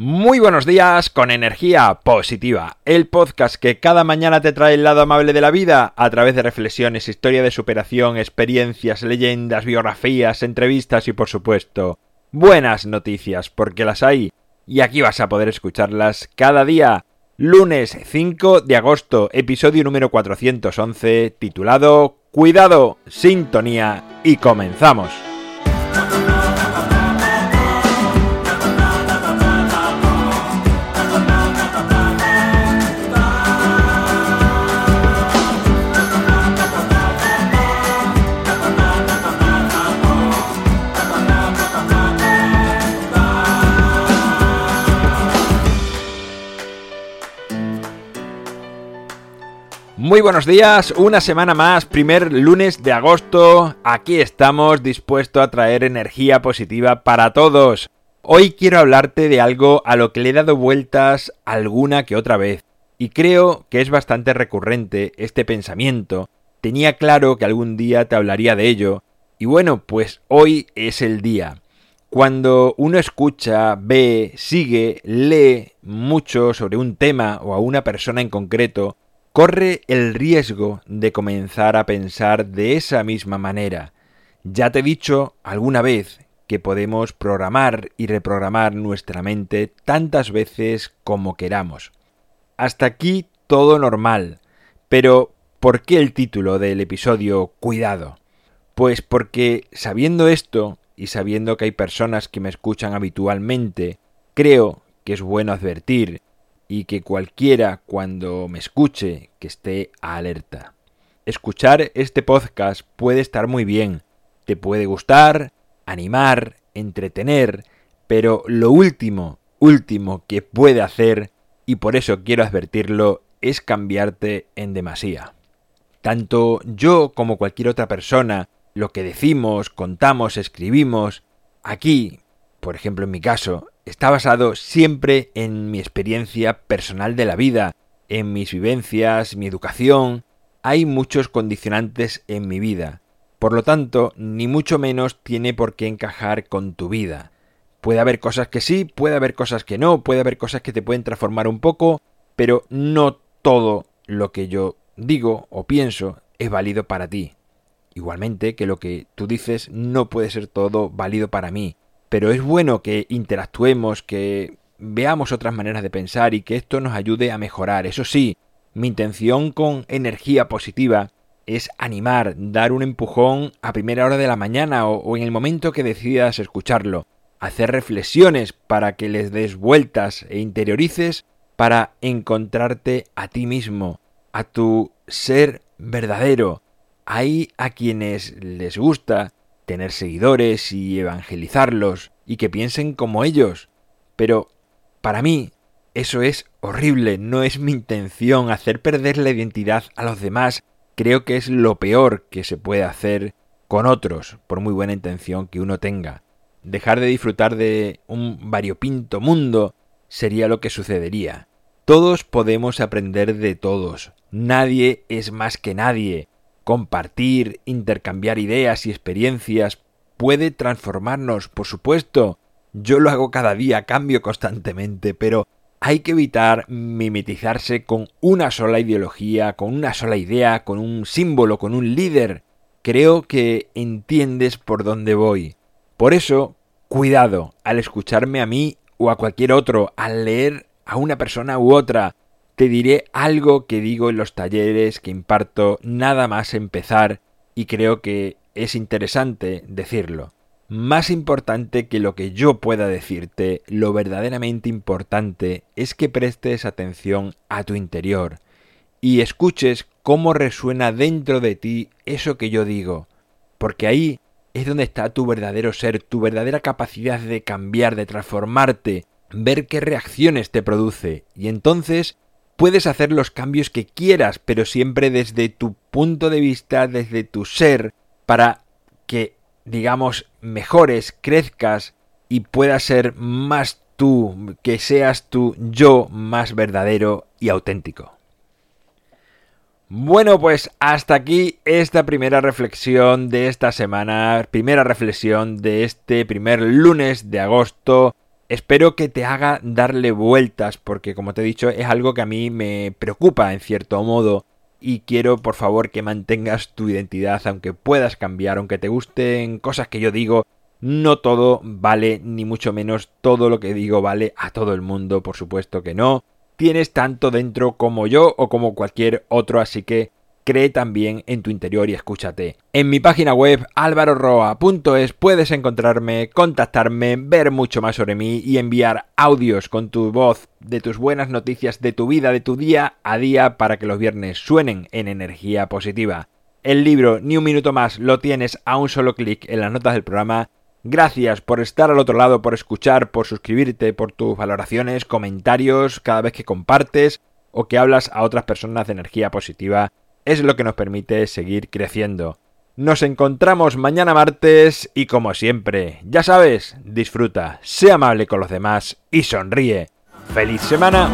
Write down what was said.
Muy buenos días con energía positiva, el podcast que cada mañana te trae el lado amable de la vida a través de reflexiones, historia de superación, experiencias, leyendas, biografías, entrevistas y por supuesto buenas noticias porque las hay y aquí vas a poder escucharlas cada día. Lunes 5 de agosto, episodio número 411 titulado Cuidado, sintonía y comenzamos. Muy buenos días, una semana más, primer lunes de agosto. Aquí estamos dispuestos a traer energía positiva para todos. Hoy quiero hablarte de algo a lo que le he dado vueltas alguna que otra vez. Y creo que es bastante recurrente este pensamiento. Tenía claro que algún día te hablaría de ello. Y bueno, pues hoy es el día. Cuando uno escucha, ve, sigue, lee mucho sobre un tema o a una persona en concreto, corre el riesgo de comenzar a pensar de esa misma manera. Ya te he dicho alguna vez que podemos programar y reprogramar nuestra mente tantas veces como queramos. Hasta aquí todo normal. Pero, ¿por qué el título del episodio Cuidado? Pues porque sabiendo esto y sabiendo que hay personas que me escuchan habitualmente, creo que es bueno advertir y que cualquiera cuando me escuche que esté alerta. Escuchar este podcast puede estar muy bien, te puede gustar, animar, entretener, pero lo último, último que puede hacer, y por eso quiero advertirlo, es cambiarte en demasía. Tanto yo como cualquier otra persona, lo que decimos, contamos, escribimos, aquí, por ejemplo en mi caso, está basado siempre en mi experiencia personal de la vida, en mis vivencias, mi educación. Hay muchos condicionantes en mi vida. Por lo tanto, ni mucho menos tiene por qué encajar con tu vida. Puede haber cosas que sí, puede haber cosas que no, puede haber cosas que te pueden transformar un poco, pero no todo lo que yo digo o pienso es válido para ti. Igualmente que lo que tú dices no puede ser todo válido para mí pero es bueno que interactuemos, que veamos otras maneras de pensar y que esto nos ayude a mejorar. Eso sí, mi intención con energía positiva es animar, dar un empujón a primera hora de la mañana o, en el momento que decidas escucharlo, hacer reflexiones para que les des vueltas e interiorices para encontrarte a ti mismo, a tu ser verdadero. Hay a quienes les gusta tener seguidores y evangelizarlos y que piensen como ellos. Pero para mí eso es horrible, no es mi intención hacer perder la identidad a los demás. Creo que es lo peor que se puede hacer con otros, por muy buena intención que uno tenga. Dejar de disfrutar de un variopinto mundo sería lo que sucedería. Todos podemos aprender de todos. Nadie es más que nadie compartir, intercambiar ideas y experiencias puede transformarnos, por supuesto. Yo lo hago cada día, cambio constantemente, pero hay que evitar mimetizarse con una sola ideología, con una sola idea, con un símbolo, con un líder. Creo que entiendes por dónde voy. Por eso, cuidado al escucharme a mí o a cualquier otro, al leer a una persona u otra, te diré algo que digo en los talleres que imparto nada más empezar y creo que es interesante decirlo. Más importante que lo que yo pueda decirte, lo verdaderamente importante es que prestes atención a tu interior y escuches cómo resuena dentro de ti eso que yo digo, porque ahí es donde está tu verdadero ser, tu verdadera capacidad de cambiar, de transformarte, ver qué reacciones te produce, y entonces puedes hacer los cambios que quieras, pero siempre desde tu punto de vista, desde tu ser, para que, digamos, mejores, crezcas y puedas ser más tú, que seas tu yo más verdadero y auténtico. Bueno, pues hasta aquí esta primera reflexión de esta semana, primera reflexión de este primer lunes de agosto Espero que te haga darle vueltas porque como te he dicho es algo que a mí me preocupa en cierto modo y quiero por favor que mantengas tu identidad aunque puedas cambiar, aunque te gusten cosas que yo digo, no todo vale ni mucho menos todo lo que digo vale a todo el mundo, por supuesto que no. Tienes tanto dentro como yo o como cualquier otro, así que cree también en tu interior y escúchate. En mi página web alvaroroa.es puedes encontrarme, contactarme, ver mucho más sobre mí y enviar audios con tu voz de tus buenas noticias de tu vida, de tu día a día para que los viernes suenen en energía positiva. El libro Ni un minuto más lo tienes a un solo clic en las notas del programa. Gracias por estar al otro lado, por escuchar, por suscribirte, por tus valoraciones, comentarios cada vez que compartes o que hablas a otras personas de energía positiva es lo que nos permite seguir creciendo. Nos encontramos mañana martes y como siempre, ya sabes, disfruta, sea amable con los demás y sonríe. ¡Feliz semana!